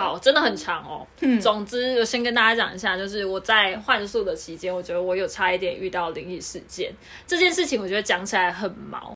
好，真的很长哦。总之，我先跟大家讲一下，就是我在换宿的期间，我觉得我有差一点遇到灵异事件。这件事情，我觉得讲起来很毛。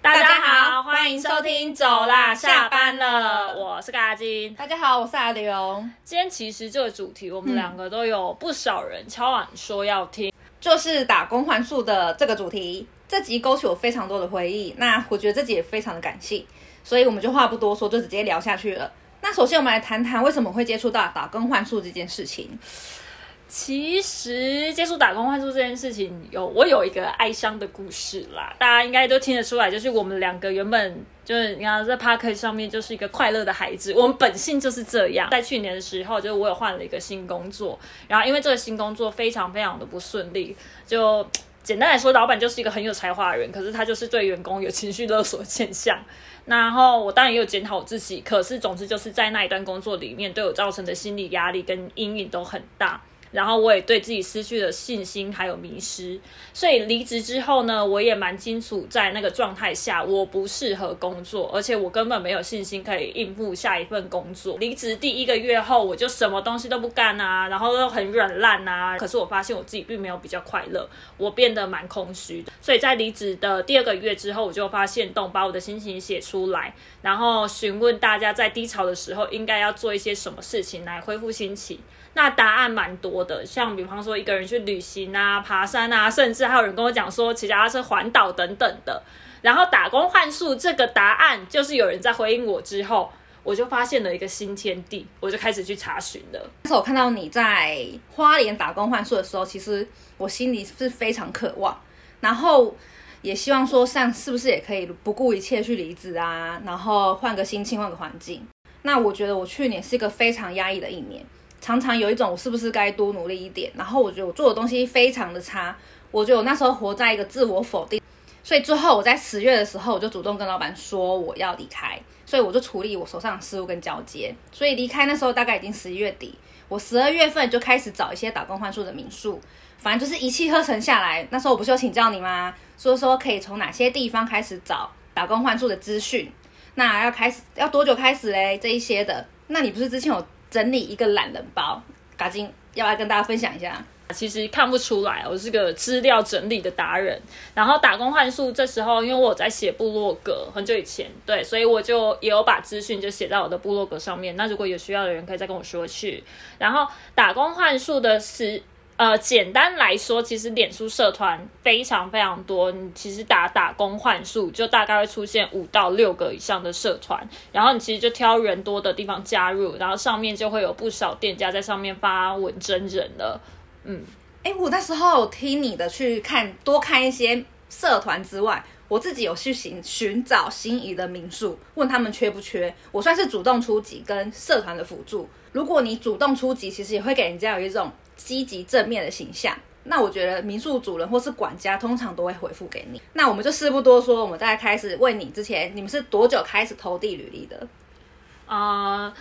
大家好，欢迎收听，走啦，下班了，我是嘎金。大家好，我是阿刘。今天其实这个主题，我们两个都有不少人敲碗说要听。就是打工换宿的这个主题，这集勾起我非常多的回忆。那我觉得这集也非常的感性，所以我们就话不多说，就直接聊下去了。那首先我们来谈谈为什么会接触到打工换宿这件事情。其实接触打工换宿这件事情，有我有一个哀伤的故事啦，大家应该都听得出来，就是我们两个原本就是你看在 Park 上面就是一个快乐的孩子，我们本性就是这样。在去年的时候，就是我有换了一个新工作，然后因为这个新工作非常非常的不顺利，就简单来说，老板就是一个很有才华的人，可是他就是对员工有情绪勒索现象。然后我当然也有检讨我自己，可是总之就是在那一段工作里面，对我造成的心理压力跟阴影都很大。然后我也对自己失去了信心，还有迷失。所以离职之后呢，我也蛮清楚，在那个状态下，我不适合工作，而且我根本没有信心可以应付下一份工作。离职第一个月后，我就什么东西都不干啊，然后都很软烂啊。可是我发现我自己并没有比较快乐，我变得蛮空虚。所以在离职的第二个月之后，我就发现动，把我的心情写出来，然后询问大家在低潮的时候应该要做一些什么事情来恢复心情。那答案蛮多的，像比方说一个人去旅行啊、爬山啊，甚至还有人跟我讲说骑脚踏车环岛等等的。然后打工换宿这个答案，就是有人在回应我之后，我就发现了一个新天地，我就开始去查询了。但是我看到你在花莲打工换宿的时候，其实我心里是非常渴望，然后也希望说像是不是也可以不顾一切去离职啊，然后换个心情、换个环境。那我觉得我去年是一个非常压抑的一年。常常有一种我是不是该多努力一点，然后我觉得我做的东西非常的差，我觉得我那时候活在一个自我否定，所以最后我在十月的时候我就主动跟老板说我要离开，所以我就处理我手上的事务跟交接，所以离开那时候大概已经十一月底，我十二月份就开始找一些打工换宿的民宿，反正就是一气呵成下来，那时候我不是有请教你吗？说说可以从哪些地方开始找打工换宿的资讯，那要开始要多久开始嘞？这一些的，那你不是之前有？整理一个懒人包，嘎金要来跟大家分享一下。其实看不出来，我是个资料整理的达人。然后打工换宿这时候，因为我在写部落格，很久以前，对，所以我就也有把资讯就写在我的部落格上面。那如果有需要的人，可以再跟我说去。然后打工换宿的时。呃，简单来说，其实脸书社团非常非常多。你其实打打工换数，就大概会出现五到六个以上的社团。然后你其实就挑人多的地方加入，然后上面就会有不少店家在上面发文真人了。嗯，哎，我那时候听你的去看，多看一些社团之外，我自己有去寻寻找心仪的民宿，问他们缺不缺。我算是主动出击，跟社团的辅助。如果你主动出击，其实也会给人家有一种。积极正面的形象，那我觉得民宿主人或是管家通常都会回复给你。那我们就事不多说，我们在开始问你之前，你们是多久开始投递履历的？啊，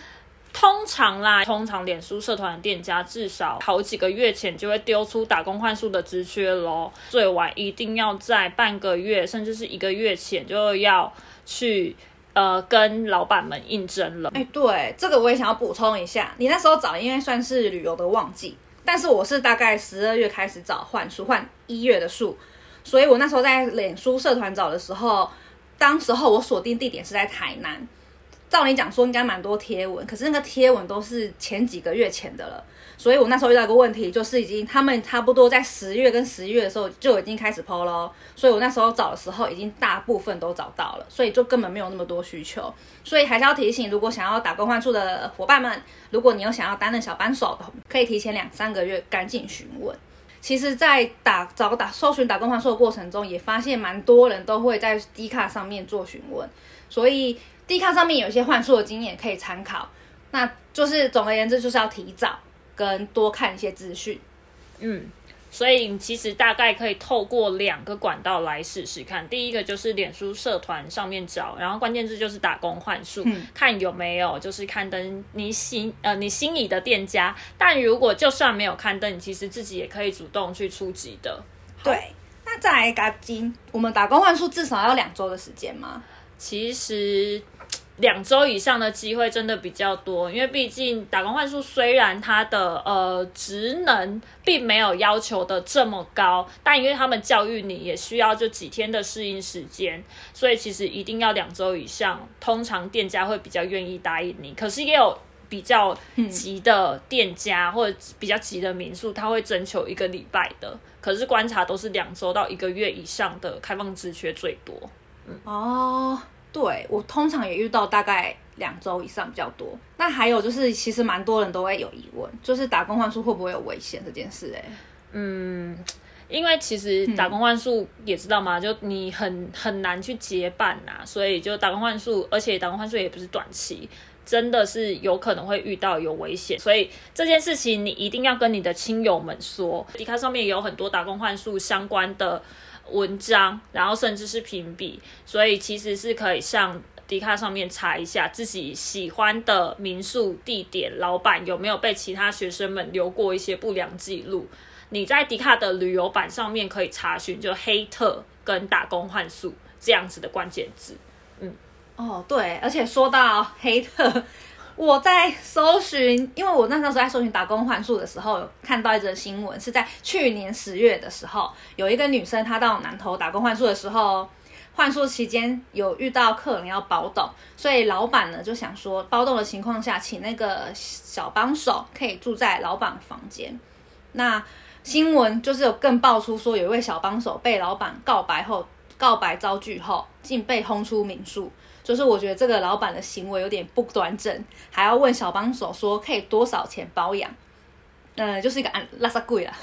通常啦，通常脸书社团的店家至少好几个月前就会丢出打工换宿的职缺喽，最晚一定要在半个月甚至是一个月前就要去呃跟老板们应征了。哎，对，这个我也想要补充一下，你那时候找，因为算是旅游的旺季。但是我是大概十二月开始找换书，换一月的书，所以我那时候在脸书社团找的时候，当时候我锁定地点是在台南。照你讲说应该蛮多贴文，可是那个贴文都是前几个月前的了，所以我那时候遇到一个问题，就是已经他们差不多在十月跟十一月的时候就已经开始抛喽，所以我那时候找的时候已经大部分都找到了，所以就根本没有那么多需求，所以还是要提醒，如果想要打工换宿的伙伴们，如果你有想要担任小帮手的，可以提前两三个月赶紧询问。其实，在打找打搜寻打工换宿的过程中，也发现蛮多人都会在 D 卡上面做询问，所以。D 卡上面有一些换宿的经验可以参考，那就是总而言之就是要提早跟多看一些资讯。嗯，所以其实大概可以透过两个管道来试试看。第一个就是脸书社团上面找，然后关键字就是打工换宿，看有没有就是刊登你心呃你心仪的店家。但如果就算没有刊登，你其实自己也可以主动去出击的。对，那再来嘎金，我们打工换宿至少要两周的时间吗？其实两周以上的机会真的比较多，因为毕竟打工换宿虽然它的呃职能并没有要求的这么高，但因为他们教育你也需要就几天的适应时间，所以其实一定要两周以上，通常店家会比较愿意答应你。可是也有比较急的店家或者比较急的民宿，他会征求一个礼拜的，可是观察都是两周到一个月以上的开放职缺最多。嗯哦，对我通常也遇到大概两周以上比较多。那还有就是，其实蛮多人都会有疑问，就是打工换宿会不会有危险这件事、哎，嗯，因为其实打工换宿也知道嘛，就你很很难去结伴呐、所以就打工换宿，而且打工换宿也不是短期。真的是有可能会遇到有危险，所以这件事情你一定要跟你的亲友们说。迪卡上面也有很多打工换宿相关的文章，然后甚至是评比，所以其实是可以上迪卡上面查一下自己喜欢的民宿地点，老板有没有被其他学生们留过一些不良记录。你在迪卡的旅游版上面可以查询，就黑特跟打工换宿这样子的关键字。嗯哦，对，而且说到黑特，我在搜寻，因为我那时候在搜寻打工换宿的时候，有看到一则新闻，是在去年十月的时候，有一个女生她到南投打工换宿的时候，换宿期间有遇到客人要包栋，所以老板呢就想说，包栋的情况下，请那个小帮手可以住在老板房间。那新闻就是有更爆出说，有一位小帮手被老板告白后，告白遭拒后，竟被轰出民宿。就是我觉得这个老板的行为有点不端正，还要问小帮手说可以多少钱包养，呃，就是一个安拉萨贵啦。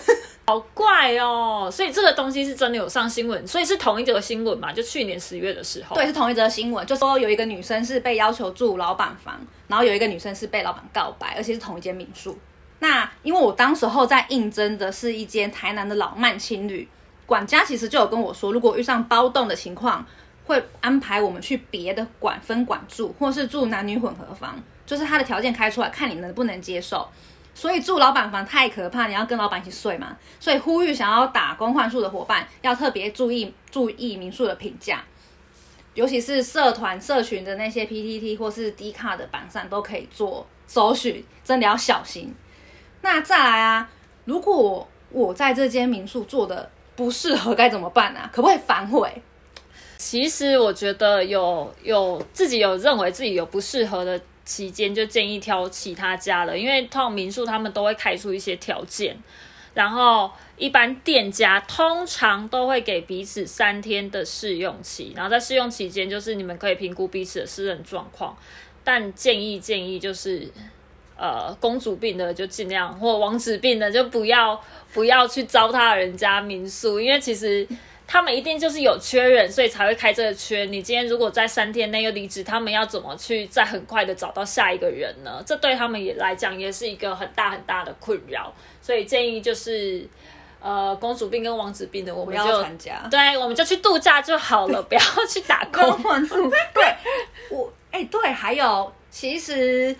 好怪哦，所以这个东西是真的有上新闻，所以是同一则新闻嘛？就去年十月的时候，对，是同一则新闻，就说有一个女生是被要求住老板房，然后有一个女生是被老板告白，而且是同一间民宿。那因为我当时候在应征的是一间台南的老曼青旅，管家其实就有跟我说，如果遇上包栋的情况，会安排我们去别的管分管住，或是住男女混合房，就是他的条件开出来，看你能不能接受。所以住老板房太可怕，你要跟老板一起睡嘛。所以呼吁想要打工换宿的伙伴，要特别注意注意民宿的评价，尤其是社团社群的那些 PTT 或是 D 卡的榜上都可以做搜寻，真的要小心。那再来啊，如果我在这间民宿做的不适合，该怎么办啊？可不可以反悔？其实我觉得有有自己有认为自己有不适合的期间，就建议挑其他家了，因为通常民宿他们都会开出一些条件，然后一般店家通常都会给彼此三天的试用期，然后在试用期间就是你们可以评估彼此的私人状况，但建议建议就是。呃，公主病的就尽量，或王子病的就不要不要去糟蹋人家民宿，因为其实他们一定就是有缺人，所以才会开这个缺。你今天如果在三天内又离职，他们要怎么去再很快的找到下一个人呢？这对他们也来讲也是一个很大很大的困扰。所以建议就是，呃，公主病跟王子病的，我们要参加。对，我们就去度假就好了，不要去打工。对我，哎、对，还有，其实，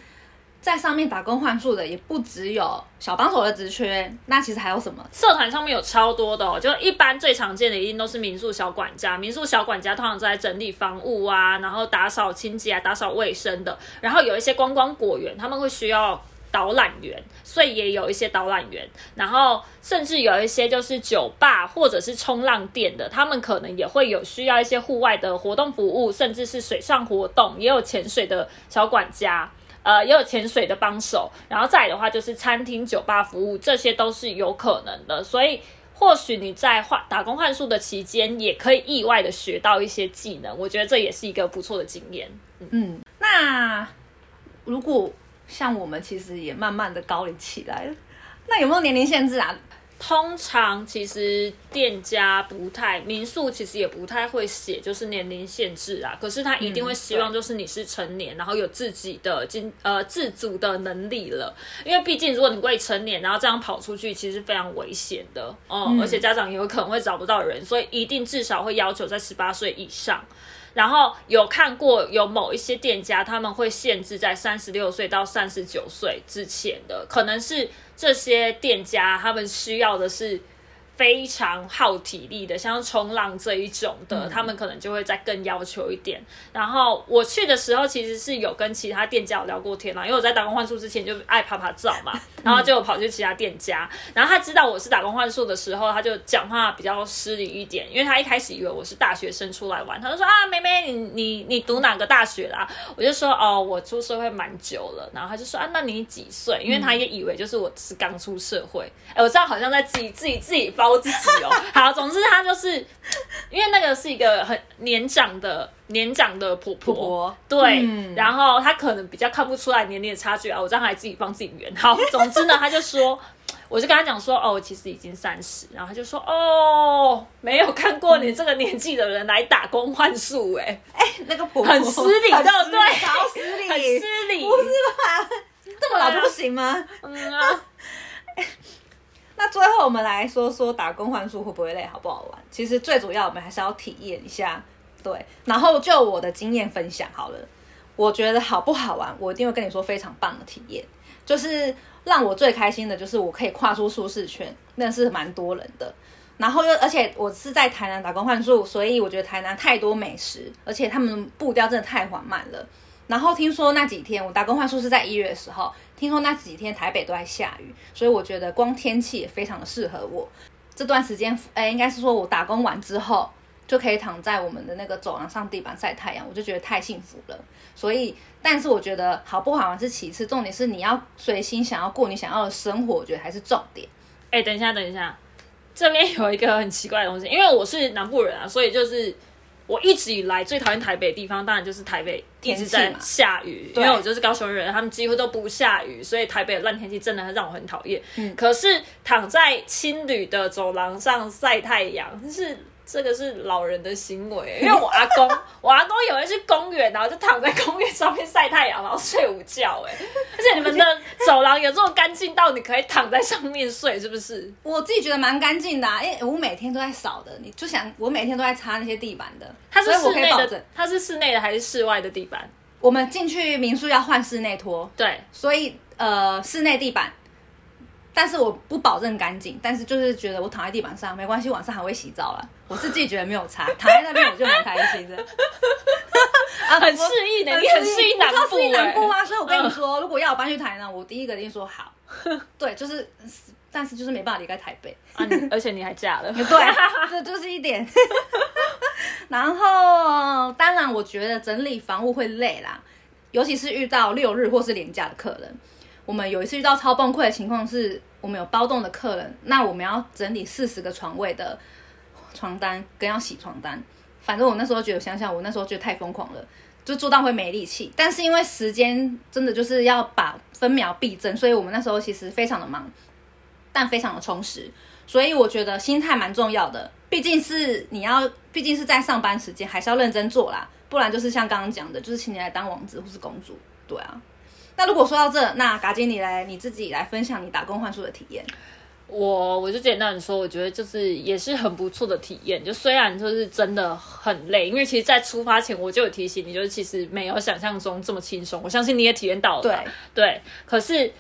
在上面打工换宿的也不只有小帮手的职缺，那其实还有什么？社团上面有超多的，就一般最常见的一定都是民宿小管家，民宿小管家通常在整理房屋啊，然后打扫清洁啊，打扫卫生的。然后有一些观光果园，他们会需要导览员，所以也有一些导览员。然后甚至有一些就是酒吧或者是冲浪店的，他们可能也会有需要一些户外的活动服务，甚至是水上活动，也有潜水的小管家。呃，也有潜水的帮手，然后再来的话就是餐厅、酒吧服务，这些都是有可能的。所以或许你在换打工换宿的期间，也可以意外的学到一些技能，我觉得这也是一个不错的经验。嗯，那如果像我们其实也慢慢的高龄起来了，那有没有年龄限制啊？通常其实店家不太，民宿其实也不太会写就是年龄限制啊，可是他一定会希望就是你是成年，然后有自己的经呃自主的能力了，因为毕竟如果你未成年，然后这样跑出去，其实非常危险的，嗯，而且家长也有可能会找不到人，所以一定至少会要求在十八岁以上。然后有看过有某一些店家，他们会限制在三十六岁到三十九岁之前的，可能是这些店家他们需要的是非常耗体力的，像冲浪这一种的，他们可能就会再更要求一点。然后我去的时候，其实是有跟其他店家有聊过天啦，因为我在打工换宿之前就爱拍拍照嘛，然后就跑去其他店家。然后他知道我是打工换宿的时候，他就讲话比较失礼一点，因为他一开始以为我是大学生出来玩，他就说啊，妹妹，你你你读哪个大学啦？我就说哦，我出社会蛮久了。然后他就说啊，那你几岁？因为他也以为就是我是刚出社会。哎，我这样好像在自己自己自己包自己哦。好，总之他就是因为那个是一个很年长的年长的婆婆，对，然后她可能比较看不出来年龄的差距啊。我这样还自己帮自己圆。好，总之呢，他就说。我就跟他讲说，哦，其实已经三十，然后他就说，哦，没有看过你这个年纪的人来打工换宿，哎，哎，那个婆婆很失礼，对不对？好失礼，很失礼，不是吧？这么老就不行吗？嗯啊。那最后我们来说说打工换宿会不会累，好不好玩？其实最主要我们还是要体验一下，对。然后就我的经验分享好了，我觉得好不好玩，我一定会跟你说非常棒的体验，就是。让我最开心的就是我可以跨出舒适圈，那是蛮多人的。然后又而且我是在台南打工换宿，所以我觉得台南太多美食，而且他们步调真的太缓慢了。然后听说那几天我打工换宿是在一月的时候，听说那几天台北都在下雨，所以我觉得光天气也非常的适合我。这段时间，哎，应该是说我打工完之后。就可以躺在我们的那个走廊上地板晒太阳，我就觉得太幸福了。所以，但是我觉得好不好玩是其次，重点是你要随心想要过你想要的生活，我觉得还是重点。哎，等一下，等一下，这边有一个很奇怪的东西，因为我是南部人啊，所以就是我一直以来最讨厌台北的地方，当然就是台北一直在下雨。因为我就是高雄人，他们几乎都不下雨，所以台北的烂天气真的让我很讨厌。嗯，可是躺在青旅的走廊上晒太阳，就是。这个是老人的行为，因为我阿公，我阿公有人去公园，然后就躺在公园上面晒太阳，然后睡午觉。哎，而且你们的走廊有这么干净到你可以躺在上面睡，是不是？我自己觉得蛮干净的，因为我每天都在扫的。你就想，我每天都在擦那些地板的。它是室内的，它是室内的还是室外的地板？我们进去民宿要换室内拖，对，所以呃，室内地板。但是我不保证干净，但是就是觉得我躺在地板上没关系，晚上还会洗澡了。我是自己觉得没有差，躺在那边我就蛮开心的，啊，很适应的，你很适应南部，南部啊。所以我跟你说，如果要我搬去台南，我第一个一定说好。对，就是，但是就是没办法离开台北啊你，而且你还嫁了，对，这就是一点。然后，当然我觉得整理房屋会累啦，尤其是遇到六日或是廉价的客人。我们有一次遇到超崩溃的情况是。我们有包栋的客人，那我们要整理四十个床位的床单，跟要洗床单。反正我那时候觉得，想想我那时候觉得太疯狂了，就做到会没力气。但是因为时间真的就是要把分秒必争，所以我们那时候其实非常的忙，但非常的充实。所以我觉得心态蛮重要的，毕竟是你要，毕竟是在上班时间，还是要认真做啦，不然就是像刚刚讲的，就是请你来当王子或是公主，对啊。那如果说到这，那嘎金你来你自己来分享你打工换宿的体验。我我就简单的说，我觉得就是也是很不错的体验。就虽然就是真的很累，因为其实，在出发前我就有提醒你，就是其实没有想象中这么轻松。我相信你也体验到了。对对，可是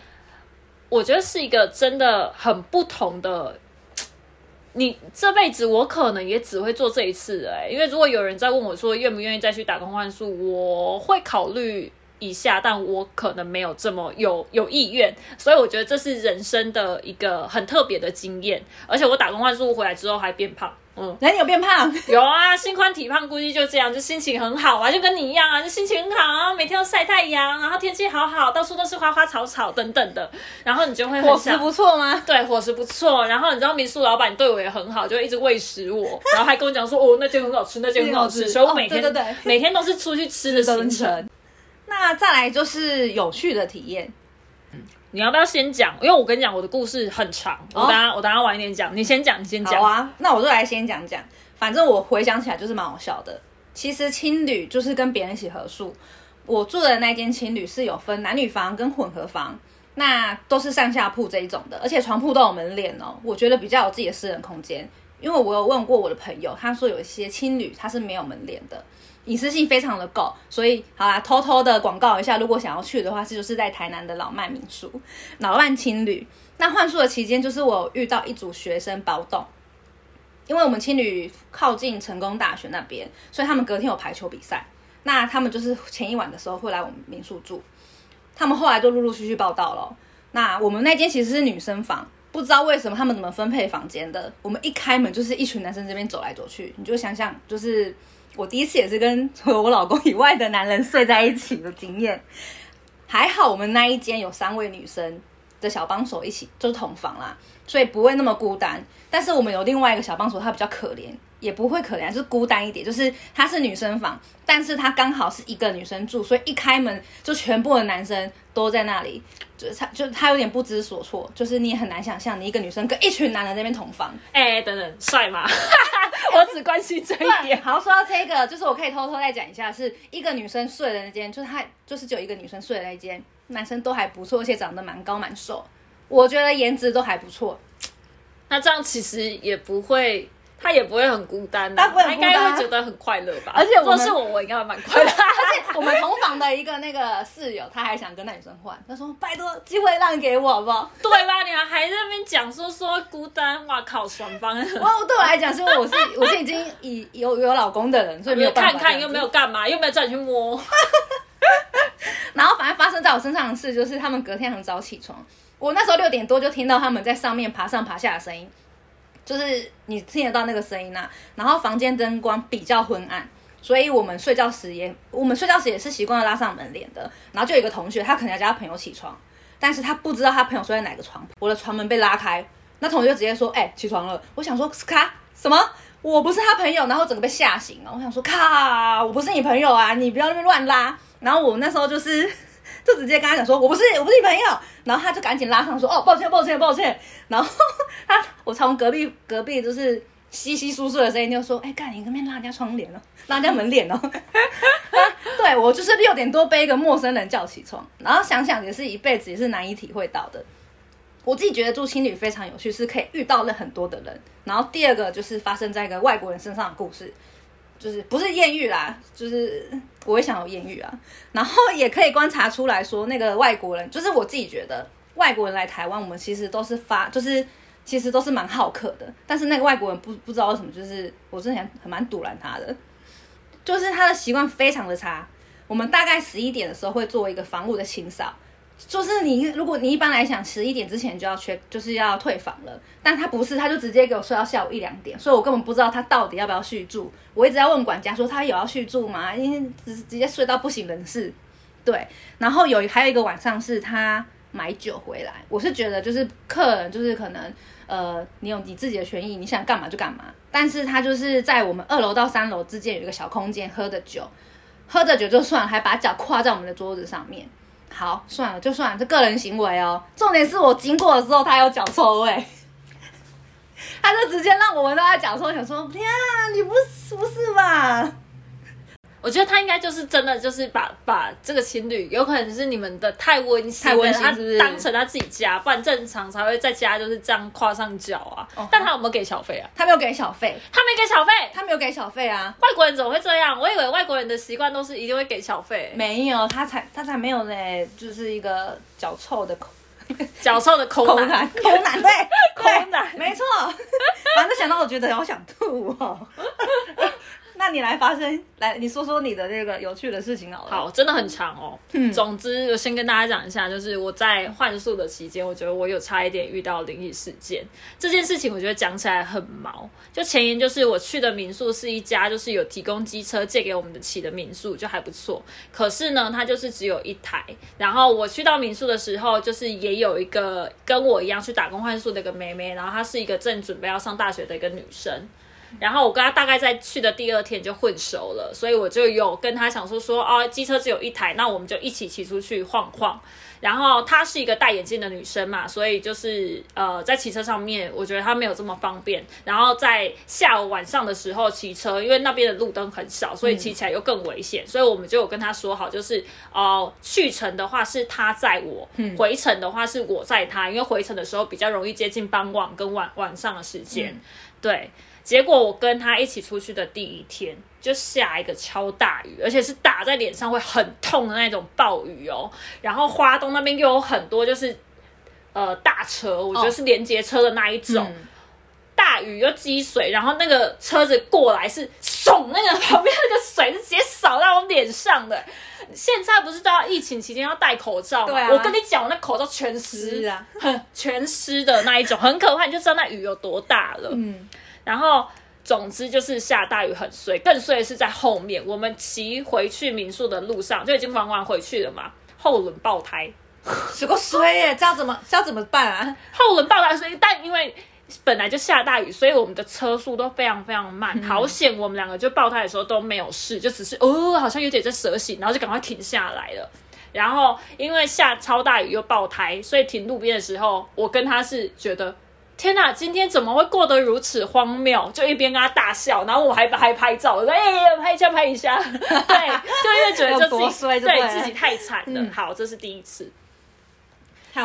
我觉得是一个真的很不同的。你这辈子我可能也只会做这一次哎，因为如果有人在问我说愿不愿意再去打工换宿，我会考虑。一下，但我可能没有这么有有意愿，所以我觉得这是人生的一个很特别的经验。而且我打工换宿回来之后还变胖，嗯，那你有变胖？有啊，心宽体胖，估计就这样，就心情很好啊，就跟你一样啊，就心情很好，每天都晒太阳，然后天气好好，到处都是花花草草等等的，然后你就会伙食不错吗？对，伙食不错。然后你知道民宿老板对我也很好，就一直喂食我，然后还跟我讲说，哦，那间很好吃，那间很好吃，所以我每天对对对，每天都是出去吃的行程。那再来就是有趣的体验，你要不要先讲？因为我跟你讲，我的故事很长，我等下我等下晚一点讲，你先讲，你先讲。好啊，那我就来先讲讲。反正我回想起来就是蛮好笑的。其实青旅就是跟别人一起合宿，我住的那间青旅是有分男女房跟混合房，那都是上下铺这一种的，而且床铺都有门帘哦。我觉得比较有自己的私人空间，因为我有问过我的朋友，他说有一些青旅它是没有门帘的。隐私性非常的够，所以好啦，偷偷的广告一下，如果想要去的话，这就是在台南的老曼民宿、老曼青旅。那换宿的期间，就是我遇到一组学生包栋，因为我们青旅靠近成功大学那边，所以他们隔天有排球比赛。那他们就是前一晚的时候会来我们民宿住，他们后来就陆陆续续报道了。那我们那间其实是女生房，不知道为什么他们怎么分配房间的。我们一开门就是一群男生这边走来走去，你就想想，就是我第一次也是跟除了我老公以外的男人睡在一起的经验。还好我们那一间有三位女生的小帮手一起，就是同房啦，所以不会那么孤单。但是我们有另外一个小帮手，他比较可怜。也不会可怜，就是孤单一点。就是她是女生房，但是她刚好是一个女生住，所以一开门就全部的男生都在那里，就她就她有点不知所措。就是你也很难想象，你一个女生跟一群男人那边同房。哎，等等，帅吗？我只关心这一点。好，说到这个，就是我可以偷偷再讲一下，是一个女生睡的那间，就是她就是只有一个女生睡的那间，男生都还不错，而且长得蛮高蛮瘦，我觉得颜值都还不错。那这样其实也不会。他也不会很孤单，他应该会觉得很快乐吧。而且我是我，我应该会蛮快乐。而且我们同房的一个那个室友，他还想跟那女生换，他说：“拜托，机会让给我好不好？”对吧？你还在那边讲说说孤单，哇靠，双方。我对我来讲，是因为我是我是已经已有有老公的人，所以没有看看又没有干嘛，又没有叫你去摸。然后反正发生在我身上的事，就是他们隔天很早起床，我那时候六点多就听到他们在上面爬上爬下的声音。就是你听得到那个声音呐，然后房间灯光比较昏暗，所以我们睡觉时也我们睡觉时也是习惯拉上门帘的。然后就有一个同学，他可能要叫他朋友起床，但是他不知道他朋友睡在哪个床，我的床门被拉开，那同学就直接说：“哎，起床了。”我想说咔什么？我不是他朋友，然后整个被吓醒了。我想说咔，我不是你朋友啊，你不要那边乱拉。然后我那时候就是。就直接跟他讲说，我不是，我不是你朋友。然后他就赶紧拉上说，哦，抱歉，抱歉，抱歉。然后 他，我从隔壁隔壁就是稀稀疏疏的声音就说，哎，干你那边拉人家窗帘了，拉人家门帘哦。对我就是六点多被一个陌生人叫起床，然后想想也是一辈子也是难以体会到的。我自己觉得住青旅非常有趣，是可以遇到了很多的人。然后第二个就是发生在一个外国人身上的故事。就是不是艳遇啦，就是我也想有艳遇啊，然后也可以观察出来说，那个外国人，就是我自己觉得外国人来台湾，我们其实都是发，就是其实都是蛮好客的，但是那个外国人不不知道为什么，就是我之前很蛮堵拦他的，就是他的习惯非常的差，我们大概十一点的时候会做一个房屋的清扫。就是你，如果你一般来讲十一点之前就要缺，就是要退房了，但他不是，他就直接给我睡到下午一两点，所以我根本不知道他到底要不要续住。我一直在问管家说他有要续住吗？因为直直接睡到不省人事。对，然后有还有一个晚上是他买酒回来，我是觉得就是客人就是可能呃你有你自己的权益，你想干嘛就干嘛，但是他就是在我们二楼到三楼之间有一个小空间喝的酒，喝着酒就算了，还把脚跨在我们的桌子上面。好，算了，就算了，这个人行为哦。重点是我经过的时候，他有脚臭味，他就直接让我闻到他脚臭，想说天啊，你不是不是吧？我觉得他应该就是真的，就是把把这个情侣，有可能是你们的太温馨，太温馨，他当成他自己家，不然正常才会在家就是这样跨上脚啊。但他有没有给小费啊？他没有给小费，他没给小费，他没有给小费啊！外国人怎么会这样？我以为外国人的习惯都是一定会给小费，没有，他才他才没有嘞，就是一个脚臭的口，脚臭的抠男，抠男对，抠男，没错。反正想到我觉得好想吐哦。那你来发生，来你说说你的那个有趣的事情好了。好，真的很长哦。嗯，总之我先跟大家讲一下，就是我在换宿的期间，我觉得我有差一点遇到灵异事件。这件事情我觉得讲起来很毛。就前言就是我去的民宿是一家就是有提供机车借给我们的起的民宿，就还不错。可是呢，它就是只有一台。然后我去到民宿的时候，就是也有一个跟我一样去打工换宿的一个妹妹，然后她是一个正准备要上大学的一个女生。然后我跟他大概在去的第二天就混熟了，所以我就有跟他想说说哦，机车只有一台，那我们就一起骑出去晃晃。然后她是一个戴眼镜的女生嘛，所以就是呃在骑车上面，我觉得她没有这么方便。然后在下午晚上的时候骑车，因为那边的路灯很少，所以骑起来又更危险。所以我们就有跟他说好，就是哦去程的话是她载我，回程的话是我载她，因为回程的时候比较容易接近傍晚跟晚晚上的时间，对。结果我跟他一起出去的第一天，就下一个超大雨，而且是打在脸上会很痛的那种暴雨哦。然后花东那边又有很多就是呃大车，我觉得是连接车的那一种大大雨又积水，然后那个车子过来是送那个旁边那个水是直接扫到我脸上的。现在不是都要疫情期间要戴口罩吗？对啊我跟你讲，我那口罩全湿是啊，很全湿的那一种，很可怕，你就知道那雨有多大了。嗯，然后总之就是下大雨很衰，更衰的是在后面，我们骑回去民宿的路上就已经玩完回去了嘛，后轮爆胎，是个衰耶，这样怎么这样怎么办啊？后轮爆胎，所以但因为。本来就下大雨，所以我们的车速都非常非常慢。好险，我们两个就爆胎的时候都没有事，就只是哦，好像有点在蛇行，然后就赶快停下来了。然后因为下超大雨又爆胎，所以停路边的时候，我跟他是觉得天哪，今天怎么会过得如此荒谬？就一边跟他大笑，然后我还还拍照，我说哎、拍一下拍一下，对，就因为觉得就自己 对自己太惨了。嗯好，这是第一次。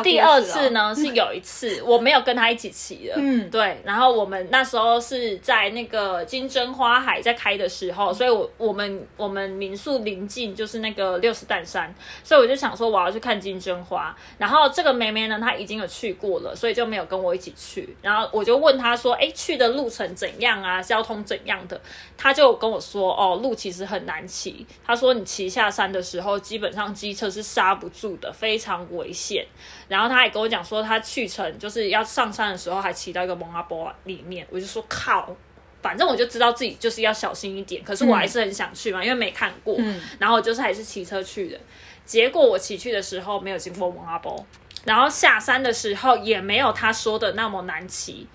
第二哦次？呢 是有一次我没有跟他一起骑的，嗯对，然后我们那时候是在那个金针花海在开的时候，所以我我们我们民宿临近就是那个六十担山，所以我就想说我要去看金针花，然后这个妹妹呢她已经有去过了，所以就没有跟我一起去，然后我就问她说，哎，去的路程怎样啊？交通怎样的？她就跟我说，哦，路其实很难骑，她说你骑下山的时候，基本上机车是刹不住的，非常危险。然后他也跟我讲说，他去程就是要上山的时候，还骑到一个蒙阿波里面，我就说靠，反正我就知道自己就是要小心一点，可是我还是很想去嘛，因为没看过，嗯然后我就是还是骑车去的。结果我骑去的时候没有经过蒙阿波，然后下山的时候也没有他说的那么难骑，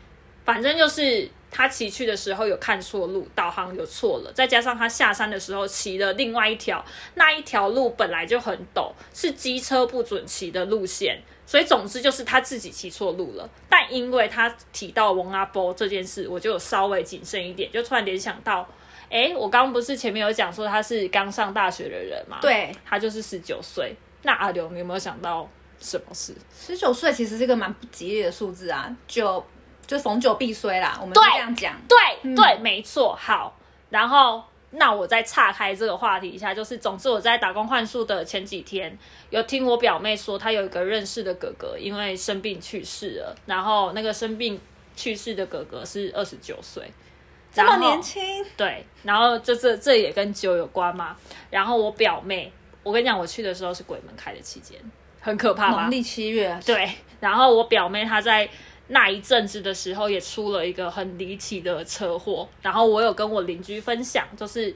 反正就是他骑去的时候有看错路，导航有错了，再加上他下山的时候骑了另外一条，那一条路本来就很陡，是机车不准骑的路线，所以总之就是他自己骑错路了。但因为他提到翁阿波这件事，我就有稍微谨慎一点，就突然联想到。哎，我刚刚不是前面有讲说他是刚上大学的人嘛？对，他就是十九岁。那阿刘，你有没有想到什么事？十九岁其实是一个蛮不吉利的数字啊，九就逢九必衰啦，我们这样讲。对对，没错。好，然后那我再岔开这个话题一下，就是总之我在打工换宿的前几天，有听我表妹说，她有一个认识的哥哥因为生病去世了，然后那个生病去世的哥哥是二十九岁，这么年轻，对，然后这这这也跟酒有关嘛。然后我表妹，我跟你讲，我去的时候是鬼门开的期间，很可怕吧农？历七月，对，然后我表妹她在那一阵子的时候也出了一个很离奇的车祸，然后我有跟我邻居分享，就是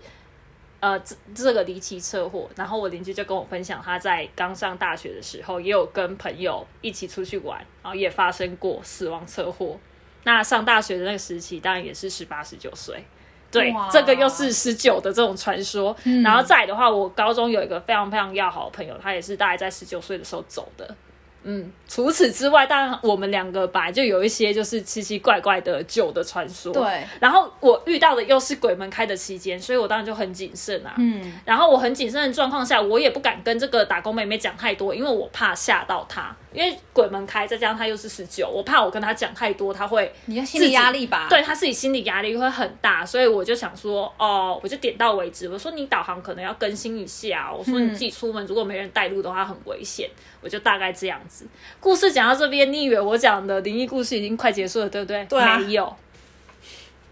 呃这这个离奇车祸，然后我邻居就跟我分享，他在刚上大学的时候也有跟朋友一起出去玩，然后也发生过死亡车祸。那上大学的那个时期，当然也是十八、十九岁。对，这个又是十九的这种传说。然后再的话，我高中有一个非常非常要好的朋友，他也是大概在十九岁的时候走的。嗯，除此之外，当然我们两个本来就有一些就是奇奇怪怪的酒的传说。对，然后我遇到的又是鬼门开的期间，所以我当然就很谨慎啊。嗯，然后我很谨慎的状况下，我也不敢跟这个打工妹妹讲太多，因为我怕吓到她。因为鬼门开，再加上她又是十九，我怕我跟她讲太多，她会你要心理压力吧？对她自己心理压力会很大，所以我就想说，哦，我就点到为止。我说你导航可能要更新一下，我说你自己出门如果没人带路的话很危险，我就大概这样子。故事讲到这边，你以为我讲的灵异故事已经快结束了，对不对？对啊没有，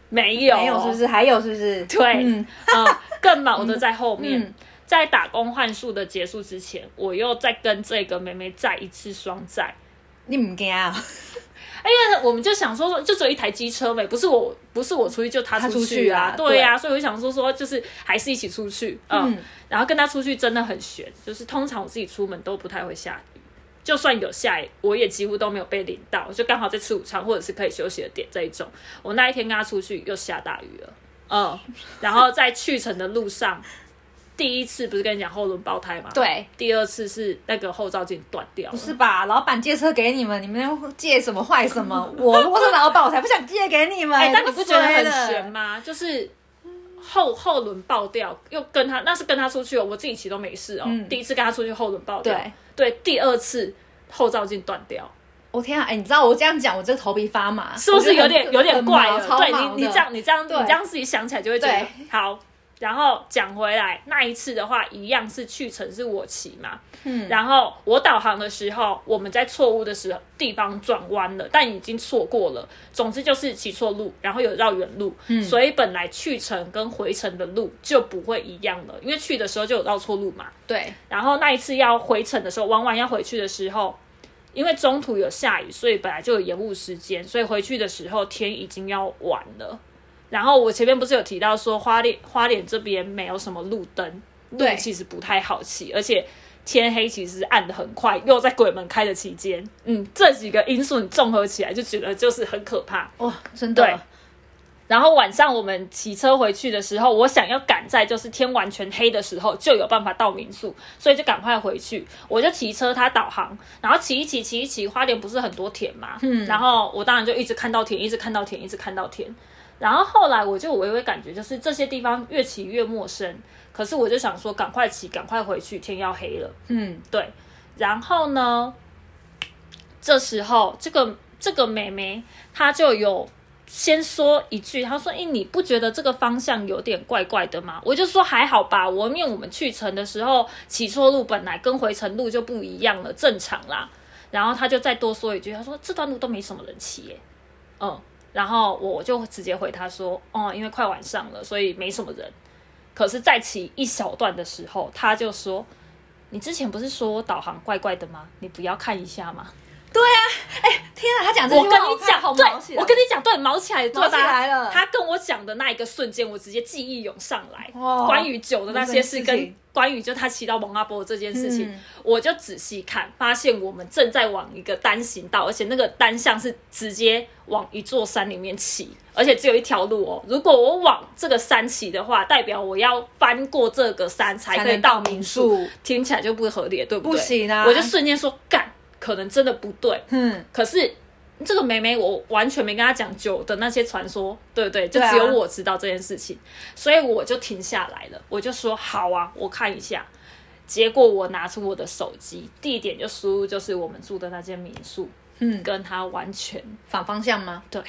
没有，没有是不是？还有是不是？对，嗯呃，更毛的在后面。嗯在打工换宿的结束之前，我又再跟这个妹妹再一次双载，你唔惊啊？因为我们就想说说，就只有一台机车呗，不是我，不是我出去就她她出出去啊。对呀、所以我就想说说，就是还是一起出去，嗯，嗯。然后跟他出去真的很悬，就是通常我自己出门都不太会下雨，就算有下雨，我也几乎都没有被淋到，就刚好在吃午餐或者是可以休息的点这一种。我那一天跟他出去又下大雨了，嗯，然后在去程的路上，第一次不是跟你讲后轮爆胎吗？，对，第二次是那个后照镜断掉了，不是吧？老板借车给你们，你们要借什么坏什么？我如果是老板，我才不想借给你们。哎、但你不觉得很？悬吗？就是后后轮爆掉，又跟他那是跟他出去哦，我自己骑都没事哦。嗯第一次跟他出去后轮爆掉，对对，第二次后照镜断掉，我天啊！哎，你知道我这样讲，我这头皮发麻，是不是有点有点怪了？对你你这样你这样你这样自己想起来就会觉得好。然后讲回来，那一次的话，一样是去程是我骑嘛，嗯，然后我导航的时候，我们在错误的时候地方转弯了，但已经错过了。总之就是骑错路，然后有绕远路，嗯所以本来去程跟回程的路就不会一样了，因为去的时候就有绕错路嘛。对，然后那一次要回程的时候，往往要回去的时候，因为中途有下雨，所以本来就有延误时间，所以回去的时候天已经要晚了。然后我前面不是有提到说花莲花莲这边没有什么路灯，路对其实不太好骑，而且天黑其实暗的很快，又在鬼门开的期间，嗯，这几个因素你综合起来就觉得就是很可怕。哇，真对的，然后晚上我们骑车回去的时候，我想要赶在就是天完全黑的时候就有办法到民宿，所以就赶快回去。我就骑车，他导航，然后骑一骑，骑一骑，花莲不是很多田嘛，嗯，然后我当然就一直看到田，一直看到田，一直看到田。然后后来我就微微感觉就是这些地方越骑越陌生，可是我就想说赶快骑，赶快回去，天要黑了。嗯，对，然后呢，这时候这个这个妹妹她就有先说一句，她说：“哎，你不觉得这个方向有点怪怪的吗？”我就说还好吧，我因为我们去城的时候骑错路，本来跟回程路就不一样了，正常啦。然后她就再多说一句，她说：“这段路都没什么人骑耶。”嗯，然后我就直接回他说：“哦，因为快晚上了，所以没什么人。”可是，在骑一小段的时候，他就说。你之前不是说导航怪怪的吗？你不要看一下吗？天啊，他讲这我句话跟你讲，对好毛起，来。我跟你讲，对，毛起来，对吧毛起来了。他跟我讲的那一个瞬间，我直接记忆涌上来，哇关于酒的那些事，跟这件事情？关于就他骑到蒙阿波这件事情，嗯。我就仔细看，发现我们正在往一个单行道，而且那个单向是直接往一座山里面骑，而且只有一条路哦。如果我往这个山骑的话，代表我要翻过这个山才可以能到民民宿听起来就不合理了，对不对？不行啊。我就瞬间说干，可能真的不对。嗯，可是这个妹妹，我完全没跟她讲酒的那些传说，对不对？就只有我知道这件事情，所以我就停下来了，我就说好啊，我看一下。结果我拿出我的手机，地点就输入就是我们住的那间民宿，嗯，跟她完全反方向吗？对，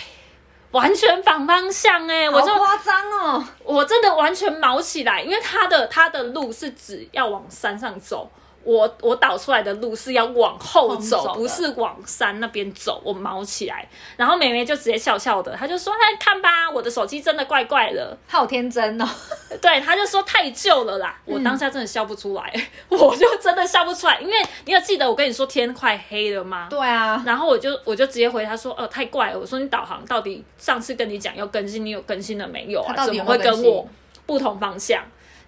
完全反方向哎、我就好夸张哦，我真的完全毛起来，因为他的他的路是指要往山上走，我我导出来的路是要往后走，走不是往山那边走，我毛起来。然后妹妹就直接笑笑的，她就说：“哎，看吧，我的手机真的怪怪的。好天真哦，”对，她就说太旧了啦。我当下真的笑不出来，我就真的笑不出来，因为你有记得我跟你说天快黑了吗？对啊，然后我就我就直接回她说，呃，太怪了。我说你导航到底上次跟你讲要更新，你有更新了没有啊？怎么会跟我不同方向？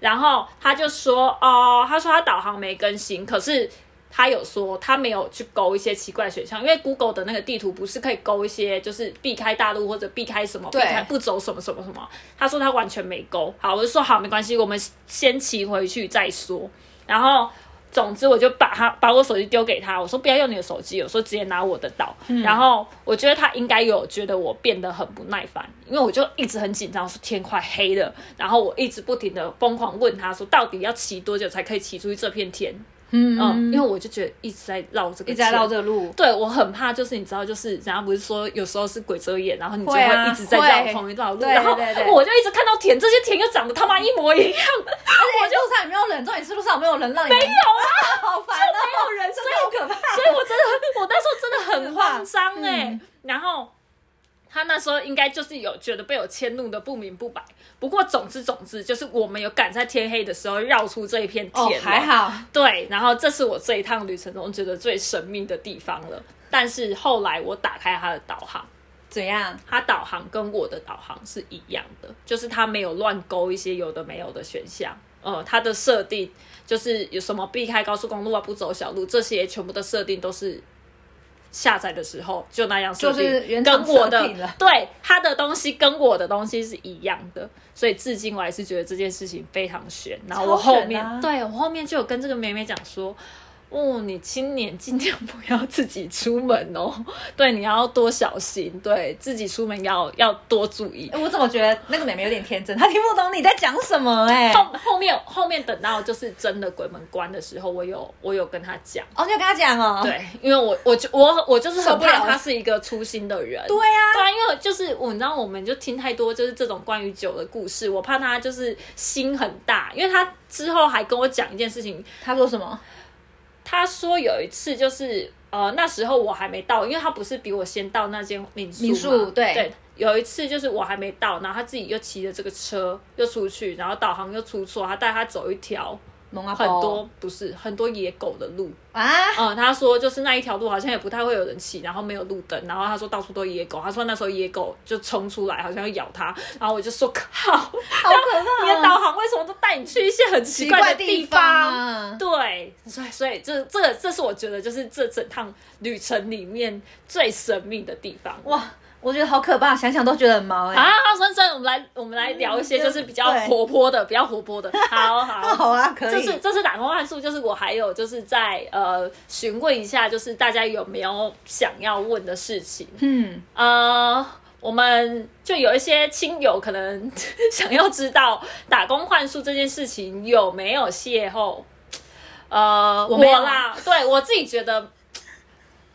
然后他就说，哦、他说他导航没更新，可是他有说他没有去勾一些奇怪的选项，因为 Google 的那个地图不是可以勾一些就是避开大路或者避开什么，避开不走什么什么什么。他说他完全没勾。好，我就说好，没关系，我们先骑回去再说。然后总之我就把他把我手机丢给他，我说不要用你的手机，我说直接拿我的导。然后我觉得他应该有觉得我变得很不耐烦，因为我就一直很紧张，说天快黑了，然后我一直不停的疯狂问他说，到底要骑多久才可以骑出去这片天？嗯嗯，因为我就觉得一直在绕这个，一直在绕这个路，对我很怕，就是你知道，就是人家不是说有时候是鬼遮眼，然后你就会一直在绕会同一段路，对然后我就一直看到田，这些田又长得他妈一模一样，而且路上也没有人，重点是路上有没有人让你没有啊，好烦哦，没有人，所真的好可怕，所以我真的，我那时候真的很慌张哎、嗯。然后他那时候应该就是有觉得被我迁怒的不明不白。不过总之总之，就是我们有赶在天黑的时候绕出这一片哦田、还。好，对，然后这是我这一趟旅程中觉得最神秘的地方了。但是后来我打开他的导航，怎样？他导航跟我的导航是一样的，就是他没有乱勾一些有的没有的选项。呃，它的设定就是有什么避开高速公路啊，不走小路，这些全部的设定都是下载的时候就那样设定，跟我的对他的东西跟我的东西是一样的，所以至今我还是觉得这件事情非常悬。然后我后面、啊对我后面就有跟这个妹妹讲说。哦，你今年尽量不要自己出门哦，对，你要多小心，对自己出门要要多注意。哎我怎么觉得那个妹妹有点天真，她听不懂你在讲什么哎、后后面后面等到就是真的鬼门关的时候，我有我有跟她讲，哦，你有跟她讲哦？对，因为我我就我我就是很受不了怕她是一个粗心的人，对啊，对啊，因为就是我，你知道，我们就听太多就是这种关于酒的故事，我怕她就是心很大，因为她之后还跟我讲一件事情，她说什么？他说有一次就是呃那时候我还没到，因为他不是比我先到那间民宿民宿对对。有一次就是我还没到，然后他自己又骑着这个车又出去，然后导航又出错，他带他走一条很多不是很多野狗的路，啊，嗯，他说就是那一条路好像也不太会有人骑，然后没有路灯，然后他说到处都野狗，他说那时候野狗就冲出来，好像要咬他，然后我就说靠，好可怕、你的导航为什么都带你去一些很奇怪的地方？啊！对，所以所以这这个这是我觉得就是这整趟旅程里面最神秘的地方。哇，我觉得好可怕，想想都觉得很毛哎、啊，深深，我们来我们来聊一些就是比较活泼的，比较活泼的。好好 好啊，可以。这是这是打工幻术，就是我还有就是在呃询问一下，就是大家有没有想要问的事情？嗯，呃，我们就有一些亲友可能 想要知道打工幻术这件事情有没有邂逅。呃，我我啦，对我自己觉得，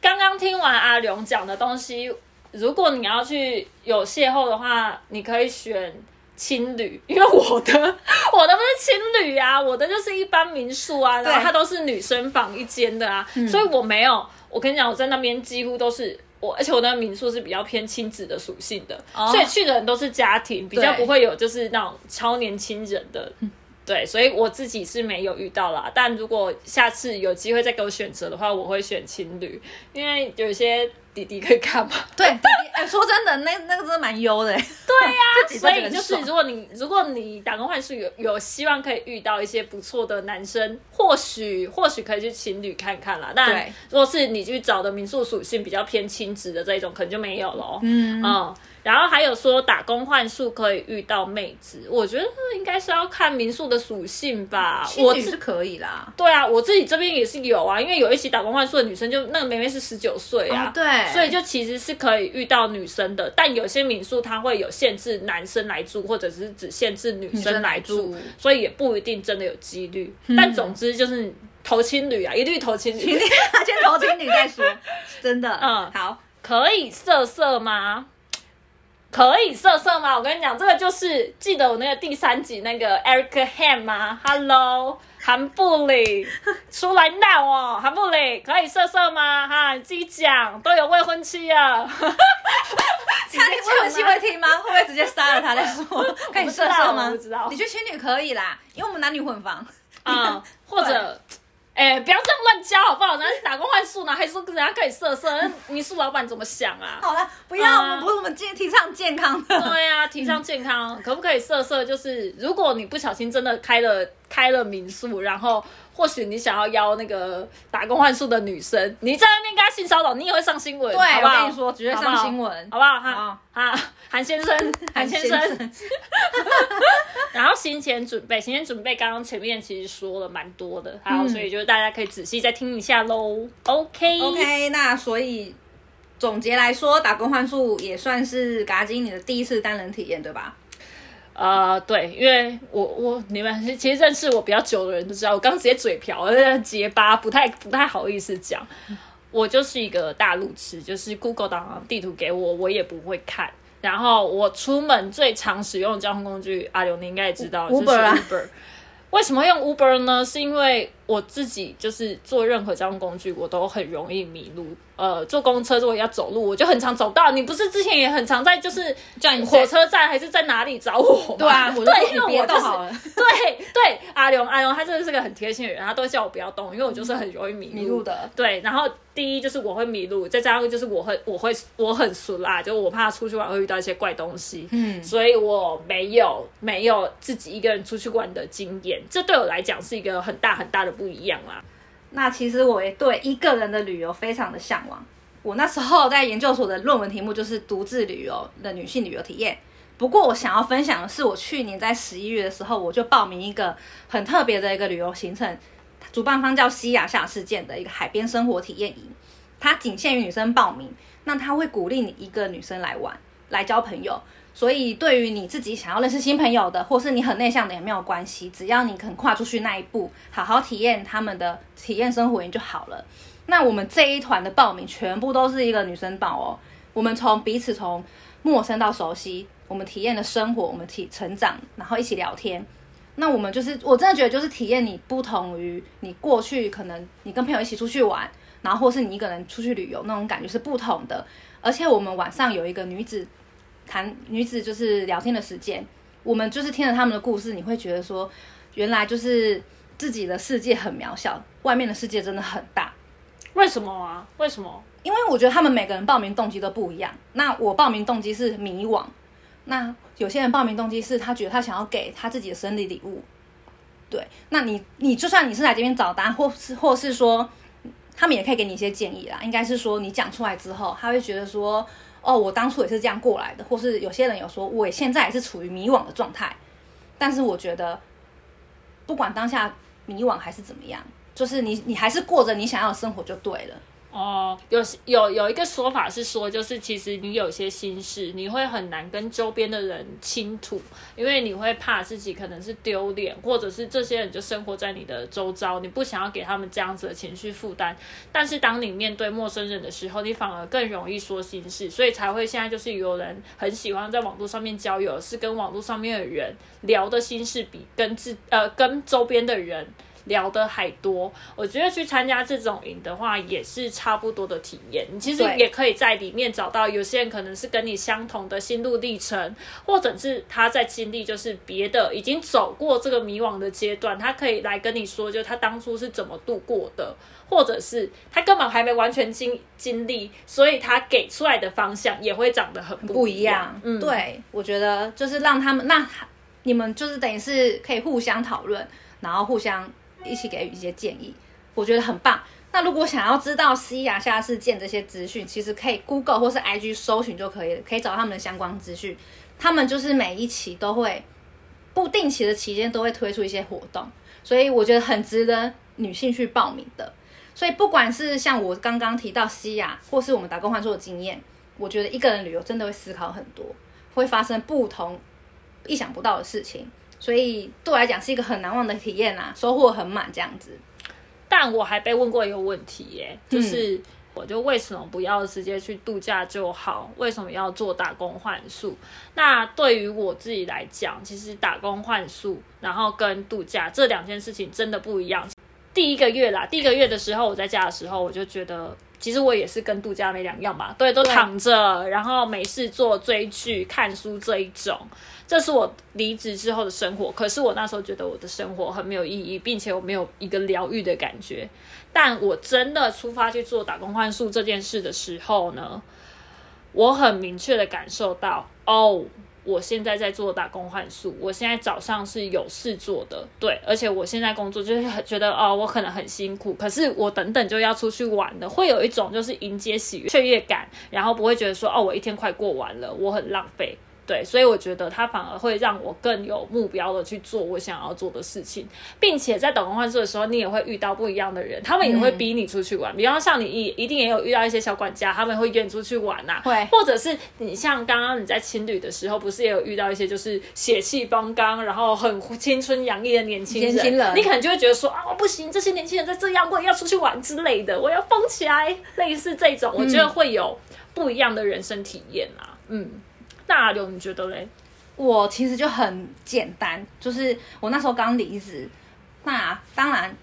刚刚听完阿勇讲的东西，如果你要去有邂逅的话，你可以选青旅，因为我的 我的不是青旅啊，我的就是一般民宿啊，然后对它都是女生房一间的啊，所以我没有。我跟你讲，我在那边几乎都是我，而且我的民宿是比较偏亲子的属性的，哦。所以去的人都是家庭，比较不会有就是那种超年轻人的。对，所以我自己是没有遇到啦。但如果下次有机会再给我选择的话，我会选情侣，因为有一些弟弟可以看嘛。对，弟弟，哎、说真的，那那个真的蛮优的、欸。对呀、所以就是如果你如果你打工换宿有有希望可以遇到一些不错的男生，或许或许可以去情侣看看啦。但如果是你去找的民宿属性比较偏亲子的这一种，可能就没有了。嗯嗯，然后还有说打工换宿可以遇到妹子，我觉得应该是要看民宿的属性吧。我是可以啦。对啊，我自己这边也是有啊，因为有一起打工换宿的女生就，那个妹妹是十九岁啊，哦对所以就其实是可以遇到女生的，但有些民宿它会有限制男生来住，或者是只限制女生来住，来住所以也不一定真的有几率。但总之就是投情侣啊，一律投情侣。先投情侣再说，真的。嗯好，可以色色吗？可以色色吗？我跟你讲，这个就是记得我那个第三集那个 Eric Ham 吗？Hello，韩布里出来闹哦，韩布里可以色色吗？哈，你自己讲，都有未婚妻了。他未婚妻会听吗？会不会直接杀了他再说？可以色色吗？我不知道你去情侣可以啦，因为我们男女混房。啊、或者。哎、不要这样乱教好不好？人家是打工换宿呢，还说人家可以色色，那民宿老板怎么想啊？好了，不要，啊我们不是我们健提倡健康的。对啊，提倡健康，可不可以色色？就是如果你不小心真的开了开了民宿，然后或许你想要邀那个打工换宿的女生，你在那边跟她性骚扰，你也会上新闻，对好不好我跟你说绝对上新闻好不好？哈好哈，韩先生，韩先生。然后行前准备，行前准备，刚刚前面其实说了蛮多的，好，嗯所以就是大家可以仔细再听一下喽。OK OK，那所以总结来说，打工换宿也算是嘎金你的第一次单人体验，对吧？呃，对，因为我我你们其实认识我比较久的人都知道，我刚直接嘴瓢，结巴，不太不太好意思讲。我就是一个大路痴，就是 Google 导航地图给我，我也不会看。然后我出门最常使用的交通工具，阿刘你应该也知道 Uber 就是啊 Uber。为什么用 Uber 呢？是因为我自己就是坐任何交通工具，我都很容易迷路。呃，坐公车如果要走路，我就很常走不到。你不是之前也很常在就是叫你火车站还是在哪里找我吗？对啊，我对，因为我就是。对对，阿龙阿龙他真的是个很贴心的人，他都会叫我不要动，因为我就是很容易迷路迷路的对，然后第一就是我会迷路，再加上就是我会我会我很熟啦，就我怕出去玩会遇到一些怪东西，嗯所以我没有没有自己一个人出去玩的经验，这对我来讲是一个很大很大的不一样啦。那其实我也对一个人的旅游非常的向往。我那时候在研究所的论文题目就是独自旅游的女性旅游体验。不过我想要分享的是，我去年在十一月的时候，我就报名一个很特别的一个旅游行程，主办方叫西亚夏事件的一个海边生活体验营，它仅限于女生报名。那他会鼓励你一个女生来玩，来交朋友。所以对于你自己想要认识新朋友的，或是你很内向的也没有关系，只要你肯跨出去那一步，好好体验他们的体验生活营就好了。那我们这一团的报名全部都是一个女生报哦。我们从彼此从陌生到熟悉，我们体验的生活，我们体成长，然后一起聊天。那我们就是我真的觉得就是体验你不同于你过去可能你跟朋友一起出去玩。然后或是你一个人出去旅游，那种感觉是不同的。而且我们晚上有一个女子谈女子就是聊天的时间，我们就是听了他们的故事，你会觉得说，原来就是自己的世界很渺小，外面的世界真的很大。为什么啊？为什么？因为我觉得他们每个人报名动机都不一样。那我报名动机是迷惘，那有些人报名动机是他觉得他想要给他自己的生日礼物。对，那你你就算你是来这边找答案，或是或是说。他们也可以给你一些建议啦，应该是说你讲出来之后，他会觉得说，哦，我当初也是这样过来的，或是有些人有说，我现在也是处于迷惘的状态，但是我觉得，不管当下迷惘还是怎么样，就是你你还是过着你想要的生活就对了。哦，有有有一个说法是说，就是其实你有些心事，你会很难跟周边的人倾吐，因为你会怕自己可能是丢脸，或者是这些人就生活在你的周遭，你不想要给他们这样子的情绪负担。但是当你面对陌生人的时候，你反而更容易说心事，所以才会现在就是有人很喜欢在网络上面交友，是跟网络上面的人聊的心事比跟自呃跟周边的人。聊的还多，我觉得去参加这种营的话，也是差不多的体验。你其实也可以在里面找到有些人可能是跟你相同的心路历程，或者是他在经历就是别的，已经走过这个迷惘的阶段，他可以来跟你说，就他当初是怎么度过的，或者是他根本还没完全经经历，所以他给出来的方向也会长得很不一样。嗯，对，我觉得就是让他们，那你们就是等于是可以互相讨论，然后互相。一起给予一些建议，我觉得很棒。那如果想要知道西亚下事件这些资讯，其实可以 Google 或是 IG 搜寻就可以了，可以找他们的相关资讯。他们就是每一期都会不定期的期间都会推出一些活动，所以我觉得很值得女性去报名的。所以不管是像我刚刚提到西亚，或是我们打工换宿的经验，我觉得一个人旅游真的会思考很多，会发生不同意想不到的事情。所以对我来讲是一个很难忘的体验呐，收获很满这样子。但我还被问过一个问题耶，就是我就为什么不要直接去度假就好？为什么要做打工换宿？那对于我自己来讲，其实打工换宿，然后跟度假这两件事情真的不一样。第一个月啦，第一个月的时候我在家的时候，我就觉得其实我也是跟度假没两样吧，对，都躺着，然后没事做，追剧、看书这一种。这是我离职之后的生活，可是我那时候觉得我的生活很没有意义，并且我没有一个疗愈的感觉。但我真的出发去做打工换宿这件事的时候呢，我很明确的感受到，哦，我现在在做打工换宿，我现在早上是有事做的，对，而且我现在工作就是很觉得，哦，我可能很辛苦，可是我等等就要出去玩了，会有一种就是迎接喜悦、雀跃感，然后不会觉得说，哦，我一天快过完了，我很浪费。对，所以我觉得他反而会让我更有目标的去做我想要做的事情，并且在等工换宿的时候，你也会遇到不一样的人，他们也会逼你出去玩。比方像你一一定也有遇到一些小管家，他们会约你出去玩呐。会，或者是你像刚刚你在青旅的时候，不是也有遇到一些就是血气方刚，然后很青春洋溢的年轻人，你可能就会觉得说啊，不行，这些年轻人在这样，我也要出去玩之类的，我要疯起来，类似这种，我觉得会有不一样的人生体验啊。嗯。大流，你觉得嘞？我其实就很简单，就是我那时候刚离职，那当然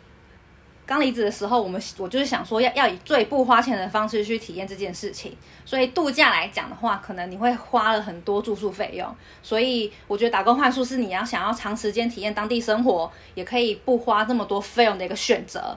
刚离职的时候，我们我就是想说要要以最不花钱的方式去体验这件事情。所以度假来讲的话，可能你会花了很多住宿费用。所以我觉得打工换宿是你要想要长时间体验当地生活，也可以不花这么多费用的一个选择。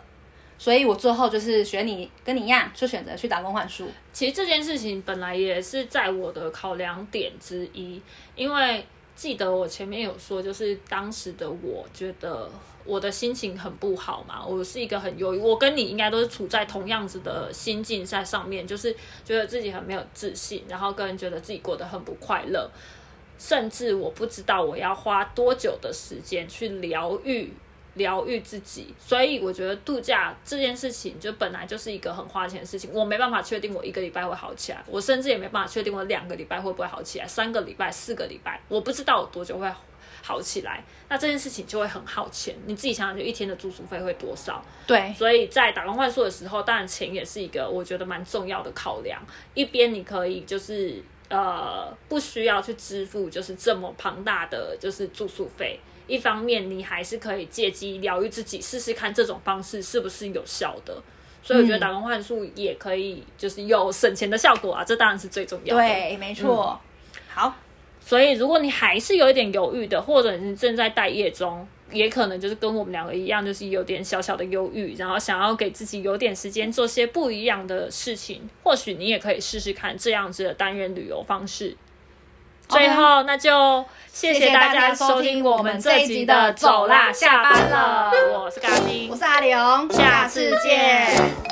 所以我最后就是选你，跟你一样，就选择去打工换书。其实这件事情本来也是在我的考量点之一，因为记得我前面有说，就是当时的我觉得我的心情很不好嘛，我是一个很忧郁，我跟你应该都是处在同样子的心境在上面，就是觉得自己很没有自信，然后跟人觉得自己过得很不快乐，甚至我不知道我要花多久的时间去疗愈。疗愈自己。所以我觉得度假这件事情就本来就是一个很花钱的事情，我没办法确定我一个礼拜会好起来，我甚至也没办法确定我两个礼拜会不会好起来，三个礼拜、四个礼拜，我不知道我多久会好起来。那这件事情就会很耗钱，你自己想想，就一天的住宿费会多少？对，所以在打工换宿的时候，当然钱也是一个我觉得蛮重要的考量。一边你可以就是呃不需要去支付就是这么庞大的就是住宿费，一方面你还是可以借机疗愈自己，试试看这种方式是不是有效的。所以我觉得打工换宿也可以就是有省钱的效果啊，这当然是最重要的。对，没错。好。所以，如果你还是有一点犹豫的，或者你正在待业中，也可能就是跟我们两个一样，就是有点小小的忧郁，然后想要给自己有点时间做些不一样的事情，或许你也可以试试看这样子的单人旅游方式。最后那就谢谢大家收听我们这一集的走啦下班了。我是咖喱我是阿玲下次见。